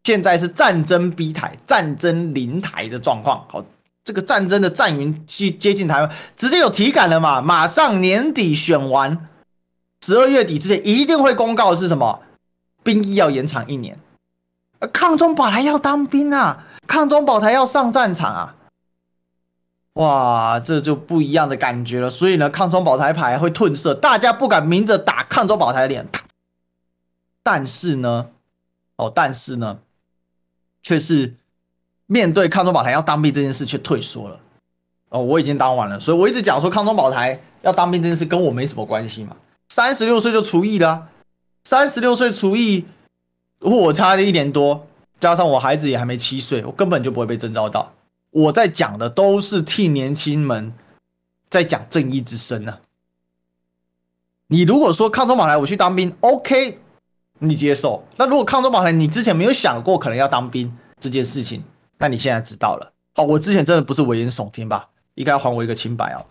现在是战争逼台、战争临台的状况。好，这个战争的战云去接近台湾，直接有体感了嘛？马上年底选完，十二月底之前一定会公告是什么？兵役要延长一年，抗中保台要当兵啊，抗中保台要上战场啊。哇，这就不一样的感觉了。所以呢，抗中保台牌会褪色，大家不敢明着打抗中保台的脸。但是呢，哦，但是呢，却是面对抗中保台要当兵这件事却退缩了。哦，我已经当完了，所以我一直讲说抗中保台要当兵这件事跟我没什么关系嘛。三十六岁就除役了，三十六岁除役，如果我差了一年多，加上我孩子也还没七岁，我根本就不会被征召到。我在讲的都是替年轻们在讲正义之声啊！你如果说抗中保台我去当兵，OK，你接受。那如果抗中保台你之前没有想过可能要当兵这件事情，那你现在知道了。好，我之前真的不是危言耸听吧？应该还我一个清白哦。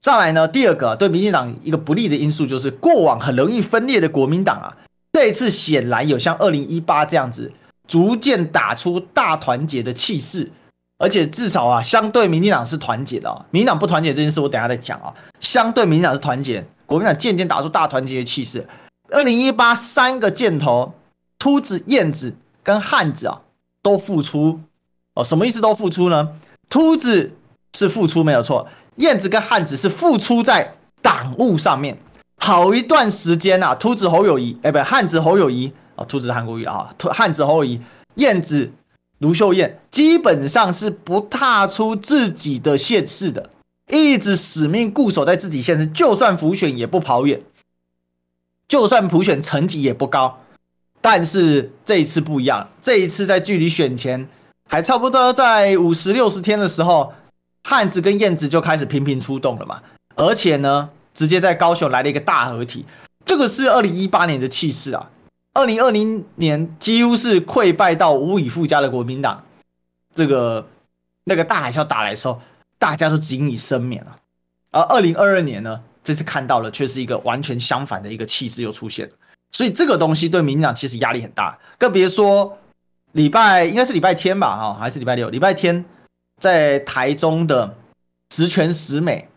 再来呢，第二个对民进党一个不利的因素就是过往很容易分裂的国民党啊，这一次显然有像二零一八这样子逐渐打出大团结的气势，而且至少啊，相对民进党是团结的啊。民进党不团结这件事，我等下再讲啊。相对民进党是团结，国民党渐渐打出大团结的气势。二零一八三个箭头，秃子、燕子跟汉子啊，都复出哦。什么意思？都复出呢？秃子是复出没有错，燕子跟汉子是复出在党务上面。好一段时间啊，秃子侯友谊，哎，不，汉子侯友谊啊，秃子是韩国瑜啊，秃汉子侯友谊，燕子卢秀燕，基本上是不踏出自己的县市的，一直死命固守在自己县市，就算辅选也不跑远，就算普选成绩也不高，但是这一次不一样，这一次在距离选前还差不多在五十六十天的时候，汉子跟燕子就开始频频出动了嘛，而且呢。直接在高雄来了一个大合体，这个是二零一八年的气势啊！二零二零年几乎是溃败到无以复加的国民党，这个那个大海啸打来的时候，大家都仅以生免了。而二零二二年呢，这次看到了却是一个完全相反的一个气势又出现了，所以这个东西对民进党其实压力很大，更别说礼拜应该是礼拜天吧，哈，还是礼拜六？礼拜天在台中的十全十美。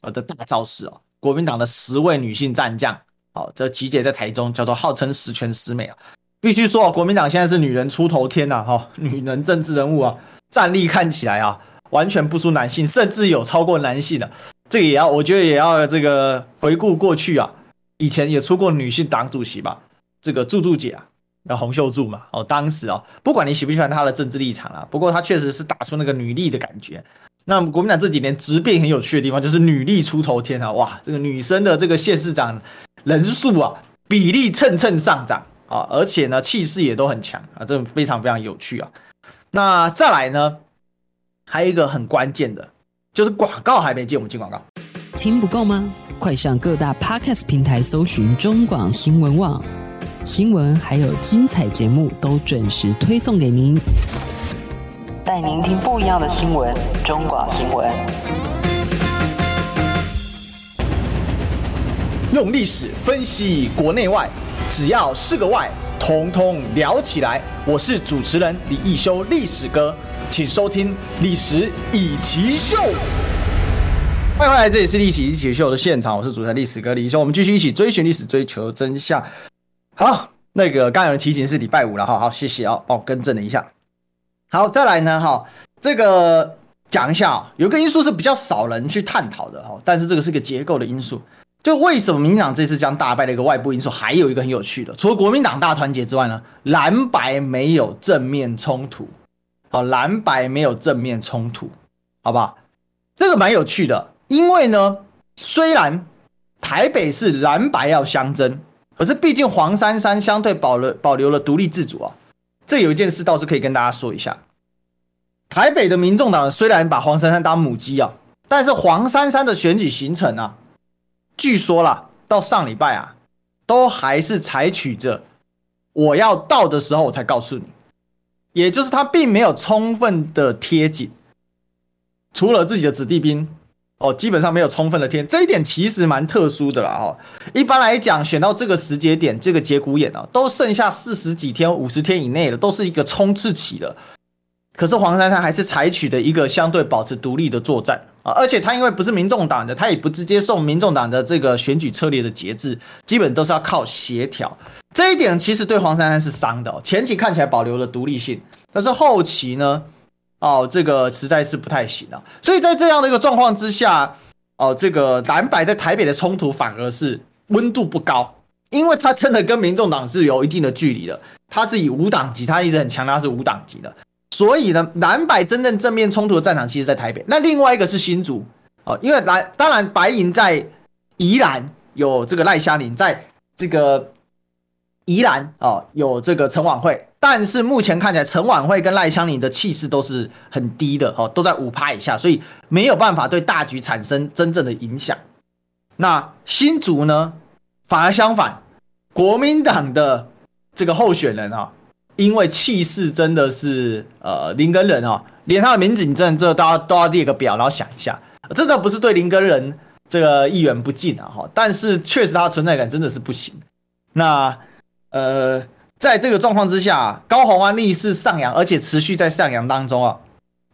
我的大造势哦，国民党的十位女性战将，好，这集结在台中，叫做号称十全十美啊。必须说啊，国民党现在是女人出头天呐，哈，女人政治人物啊，战力看起来啊，完全不输男性，甚至有超过男性的。这个也要，我觉得也要这个回顾过去啊，以前也出过女性党主席吧，这个柱柱姐啊，那洪秀柱嘛，哦，当时啊，不管你喜不喜欢她的政治立场啊，不过她确实是打出那个女力的感觉。那国民党这几年直变很有趣的地方，就是女力出头天啊！哇，这个女生的这个县市长人数啊，比例蹭蹭上涨啊，而且呢，气势也都很强啊，这非常非常有趣啊。那再来呢，还有一个很关键的，就是广告还没进，我们进广告。听不够吗？快上各大 Podcast 平台搜寻中广新闻网，新闻还有精彩节目都准时推送给您。带您听不一样的新闻，中广新闻。用历史分析国内外，只要是个“外”，统统聊起来。我是主持人李易修，历史哥，请收听《历史易起秀》。欢迎回来，这里是《历史易起秀》的现场，我是主持人历史哥李易修。我们继续一起追寻历史，追求真相。好，那个刚有人提醒是礼拜五了，好好谢谢啊，帮我更正了一下。好，再来呢，哈，这个讲一下啊，有个因素是比较少人去探讨的哈，但是这个是个结构的因素，就为什么民进党这次将大败的一个外部因素，还有一个很有趣的，除了国民党大团结之外呢，蓝白没有正面冲突，好，蓝白没有正面冲突，好不好？这个蛮有趣的，因为呢，虽然台北是蓝白要相争，可是毕竟黄珊珊相对保了保留了独立自主啊。这有一件事倒是可以跟大家说一下，台北的民众党虽然把黄珊珊当母鸡啊，但是黄珊珊的选举行程啊，据说啦，到上礼拜啊，都还是采取着我要到的时候我才告诉你，也就是他并没有充分的贴紧，除了自己的子弟兵。哦，基本上没有充分的天，这一点其实蛮特殊的啦。哈，一般来讲，选到这个时节点，这个节骨眼啊，都剩下四十几天、五十天以内了，都是一个冲刺期了。可是黄珊珊还是采取的一个相对保持独立的作战啊，而且他因为不是民众党的，他也不直接受民众党的这个选举策略的节制，基本都是要靠协调。这一点其实对黄珊珊是伤的。前期看起来保留了独立性，但是后期呢？哦，这个实在是不太行啊，所以在这样的一个状况之下，哦，这个蓝白在台北的冲突反而是温度不高，因为他真的跟民众党是有一定的距离的，他是以无党籍，他一直很强调是无党籍的，所以呢，蓝白真正正面冲突的战场其实在台北。那另外一个是新竹，哦，因为蓝当然白银在宜兰有这个赖香林，在这个宜兰哦有这个陈婉慧。但是目前看起来，陈婉慧跟赖香林的气势都是很低的哦，都在五趴以下，所以没有办法对大局产生真正的影响。那新竹呢，反而相反，国民党的这个候选人啊，因为气势真的是呃林根仁啊，连他的民警证这都要都要列个表，然后想一下，真的不是对林根仁这个议员不敬啊哈，但是确实他存在感真的是不行。那呃。在这个状况之下，高虹安逆势上扬，而且持续在上扬当中啊，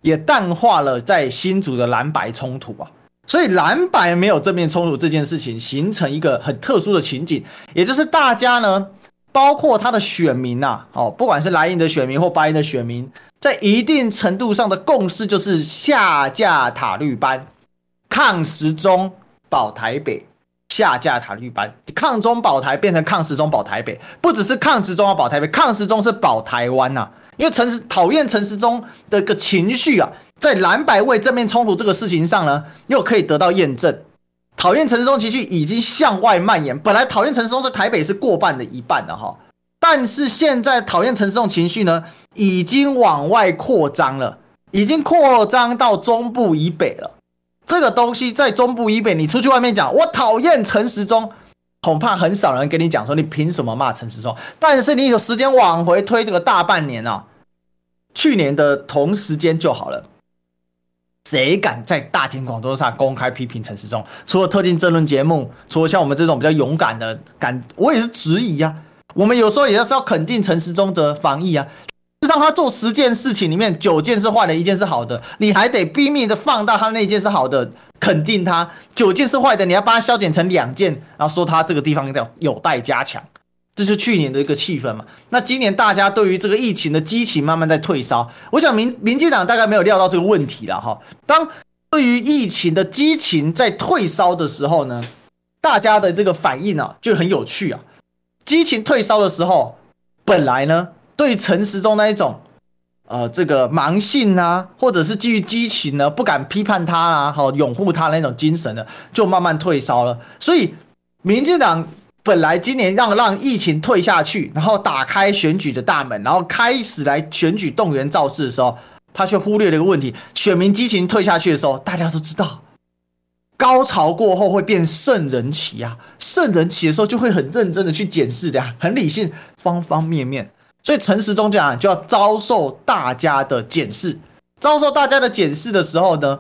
也淡化了在新竹的蓝白冲突啊。所以蓝白没有正面冲突这件事情，形成一个很特殊的情景，也就是大家呢，包括他的选民呐、哦，不管是蓝营的选民或白营的选民，在一定程度上的共识就是下架塔绿班，抗时中保台北。下架塔绿班，抗中保台变成抗时中保台北，不只是抗时中要保台北，抗时中是保台湾呐、因为陈时讨厌陈时中的个情绪啊，在蓝白为正面冲突这个事情上呢，又可以得到验证。讨厌陈时中情绪已经向外蔓延，本来讨厌陈时中在台北是过半的一半的哈，但是现在讨厌陈时中情绪呢，已经往外扩张了，已经扩张到中部以北了。这个东西在中部以北，你出去外面讲，我讨厌陈时中，恐怕很少人跟你讲说你凭什么骂陈时中。但是你有时间往回推这个大半年啊，去年的同时间就好了，谁敢在大庭广众上公开批评陈时中？除了特定争论节目，除了像我们这种比较勇敢的，敢我也是质疑啊。我们有时候也是要肯定陈时中的防疫啊。让他做十件事情里面九件是坏的，一件是好的，你还得拼命的放大他那一件是好的，肯定他九件是坏的，你要把它消减成两件，然后说他这个地方要有待加强，这是去年的一个气氛嘛。那今年大家对于这个疫情的激情慢慢在退烧，我想民民进党大概没有料到这个问题了哈。当对于疫情的激情在退烧的时候呢，大家的这个反应啊就很有趣啊。激情退烧的时候，本来呢。对陈时中那一种，呃，这个盲信啊，或者是基于激情呢，不敢批判他啊，好拥护他那种精神呢，就慢慢退烧了。所以，民进党本来今年让让疫情退下去，然后打开选举的大门，然后开始来选举动员造势的时候，他却忽略了一个问题：选民激情退下去的时候，大家都知道，高潮过后会变圣人期啊，圣人期的时候就会很认真的去检视的，很理性，方方面面。所以陈时中这样就要遭受大家的检视，遭受大家的检视的时候呢，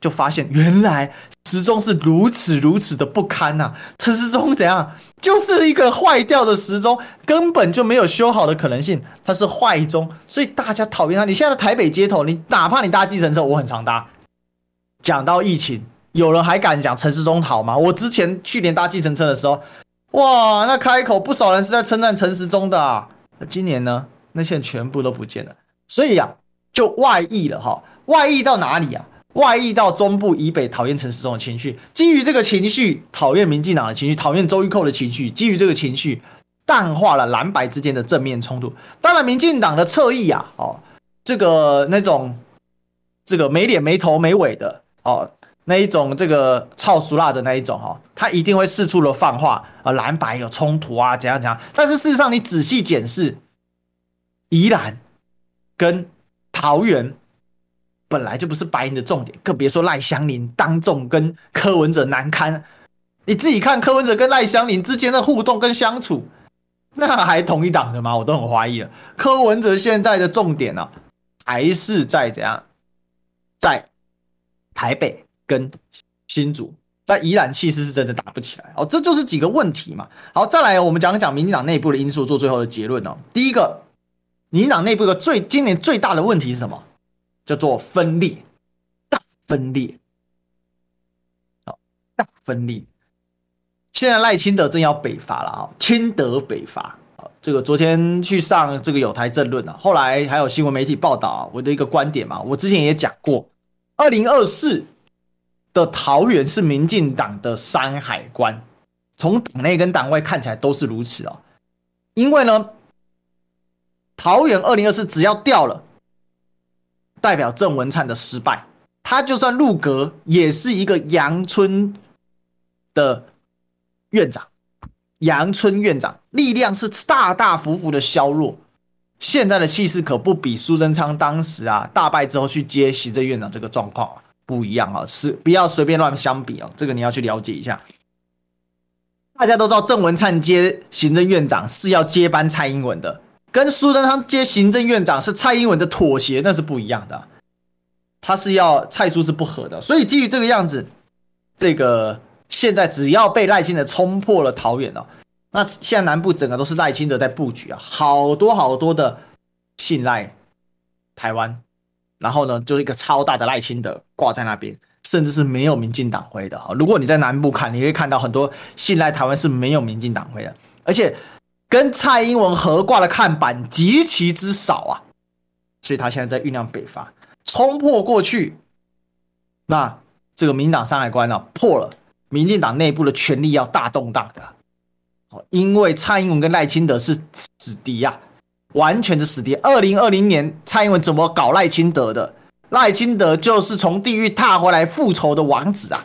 就发现原来时钟是如此如此的不堪呐、啊。陈时中怎样，就是一个坏掉的时钟，根本就没有修好的可能性，它是坏钟，所以大家讨厌他。你现在台北街头，你哪怕你搭计程车，我很常搭。讲到疫情，有人还敢讲陈时中好吗？我之前去年搭计程车的时候，哇，那开口不少人是在称赞陈时中的啊。那今年呢？那些全部都不见了，所以呀、啊，就外溢了哈。外溢到哪里啊？外溢到中部以北讨厌陈时中的情绪，基于这个情绪讨厌民进党的情绪，讨厌周玉蔻的情绪，基于这个情绪淡化了蓝白之间的正面冲突。当然，民进党的侧翼啊，哦，这个那种这个没脸没头没尾的哦，那一种这个臭俗辣的那一种哈，他一定会四处的放话。啊，蓝白有冲突啊，怎样怎样？但是事实上，你仔细检视，宜兰跟桃园本来就不是白银的重点，更别说赖香林当众跟柯文哲难堪。你自己看柯文哲跟赖香林之间的互动跟相处，那还同一党的吗？我都很怀疑了。柯文哲现在的重点呢、啊，还是在怎样，在台北跟新竹。但宜兰气势是真的打不起来哦，这就是几个问题嘛。好，再来我们讲讲民进党内部的因素，做最后的结论哦。第一个，民进党内部的最今年最大的问题是什么？叫做分裂，大分裂，好，大分裂。现在赖清德正要北伐了啊，清德北伐啊。这个昨天去上这个友台政论啊，后来还有新闻媒体报道啊，我的一个观点嘛，我之前也讲过，二零二四。的桃园是民进党的山海关，从党内跟党外看起来都是如此哦。因为呢，桃园二零二四只要掉了，代表郑文灿的失败，他就算入阁也是一个阳春的院长，阳春院长力量是大大幅幅的削弱。现在的气势可不比苏贞昌当时啊大败之后去接行政院长这个状况啊。不一样啊，是不要随便乱相比啊，这个你要去了解一下。大家都知道郑文灿接行政院长是要接班蔡英文的，跟苏贞昌接行政院长是蔡英文的妥协，那是不一样的。他是要蔡苏是不合的，所以基于这个样子，这个现在只要被赖清德冲破了桃园哦，那现在南部整个都是赖清德在布局啊，好多好多的信赖台湾，然后呢，就是一个超大的赖清德挂在那边，甚至是没有民进党徽的啊。如果你在南部看，你会看到很多信赖台湾是没有民进党徽的，而且跟蔡英文合挂的看板极其之少啊，所以他现在在酝酿北伐，冲破过去，那这个民党山海关呢、啊、破了，民进党内部的权力要大动荡的。因为蔡英文跟赖清德是死敌呀、啊，完全的死敌。二零二零年蔡英文怎么搞赖清德的？赖清德就是从地狱踏回来复仇的王子啊，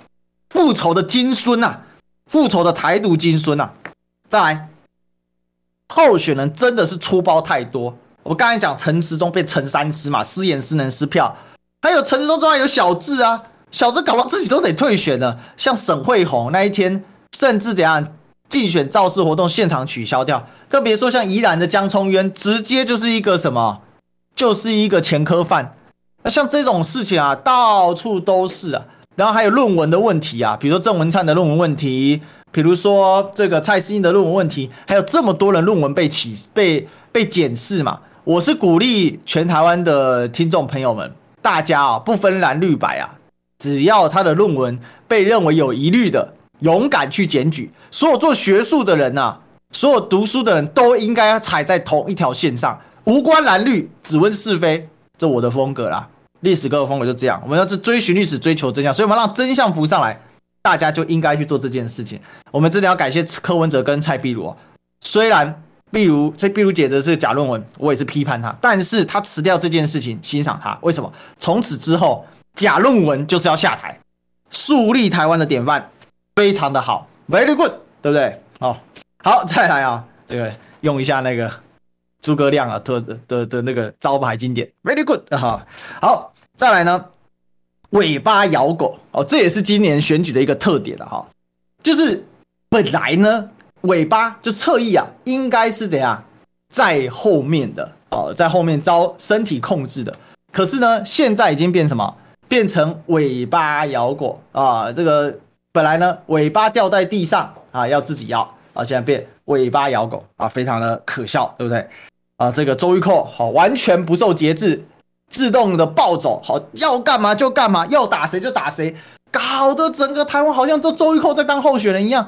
复仇的金孙呐，复仇的台独金孙呐。再来，候选人真的是出包太多。我们刚才讲陈时中被陈三思嘛，失言失能失票，还有陈时中之外有小智啊，小智搞到自己都得退选了。像沈慧虹那一天，甚至怎样？竞选造势活动现场取消掉，更别说像宜兰的江聪渊，直接就是一个什么，就是一个前科犯。那像这种事情啊，到处都是啊。然后还有论文的问题啊，比如说郑文灿的论文问题，比如说这个蔡适应的论文问题，还有这么多人论文被起被被检视嘛。我是鼓励全台湾的听众朋友们，大家啊，不分蓝绿白啊，只要他的论文被认为有疑虑的。勇敢去检举，所有做学术的人、啊，所有读书的人都应该要踩在同一条线上，无关蓝绿，只问是非，这我的风格啦。历史哥的风格就这样，我们要是追寻历史，追求真相，所以我们让真相浮上来，大家就应该去做这件事情。我们真的要感谢柯文哲跟蔡壁如，虽然壁如这壁如姐的是假论文，我也是批判他，但是他辞掉这件事情，欣赏他，为什么？从此之后，假论文就是要下台，树立台湾的典范。非常的好，very good，对不对？哦，好，[laughs] 再来啊，这个用一下那个诸葛亮啊的的的，的那个招牌经典，very good 哈。好，再来呢，尾巴咬狗哦，这也是今年选举的一个特点了哈。就是本来呢，尾巴就侧翼啊，应该是怎样在后面的哦，在后面遭身体控制的。可是呢，现在已经变什么？变成尾巴咬狗啊，这个。本来呢，尾巴掉在地上啊，要自己咬啊，现在变尾巴咬狗啊，非常的可笑，对不对？啊，这个周玉蔻好，完全不受节制，自动的暴走，好，要干嘛就干嘛，要打谁就打谁，搞得整个台湾好像就周玉蔻在当候选人一样。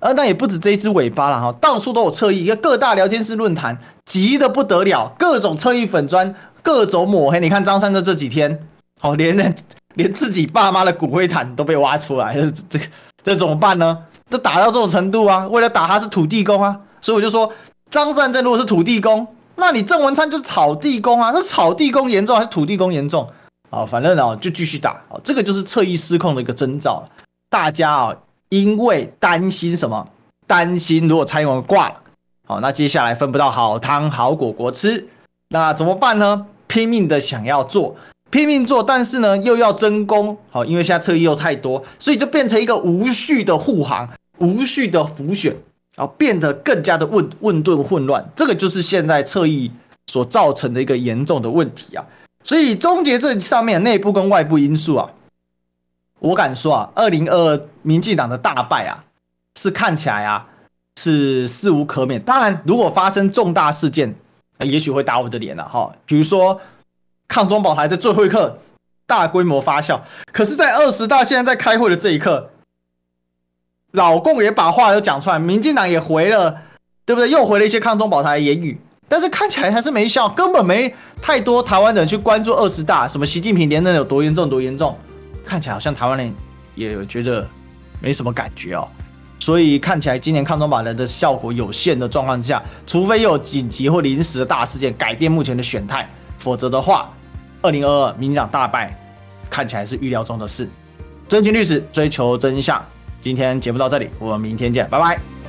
啊，那也不止这一只尾巴了哈，到处都有侧翼，一个各大聊天室论坛急得不得了，各种侧翼粉砖，各种抹黑。你看张善政这几天，好连人。[laughs] 连自己爸妈的骨灰坛都被挖出来，这这个这怎么办呢？这打到这种程度啊！为了打他是土地公啊，所以我就说张善政如果是土地公，那你郑文灿就是草地公啊！是草地公严重还是土地公严重？啊，反正啊就继续打啊，这个就是侧翼失控的一个征兆。大家啊，因为担心什么？担心如果蔡英文挂了，好，那接下来分不到好汤好果果吃，那怎么办呢？拼命的想要做。拼命做，但是呢，又要争功，好，因为现在侧翼又太多，所以就变成一个无序的护航，无序的浮选，然后变得更加的混混沌混乱。这个就是现在侧翼所造成的一个严重的问题啊。所以终结这上面内部跟外部因素啊，我敢说啊，二零二二民进党的大败啊，是看起来啊是势无可免。当然，如果发生重大事件，也许会打我的脸了哈，比如说。抗中保台在最后一刻大规模发酵，可是，在二十大现在在开会的这一刻，老共也把话都讲出来，民进党也回了，对不对？又回了一些抗中保台的言语，但是看起来还是没效，根本没太多台湾人去关注二十大，什么习近平连任有多严重多严重，看起来好像台湾人也觉得没什么感觉哦。所以看起来今年抗中保台的效果有限的状况之下，除非有紧急或临时的大事件改变目前的选态，否则的话。二零二二民进党大败，看起来是预料中的事。真情律师追求真相，今天节目到这里，我们明天见，拜拜。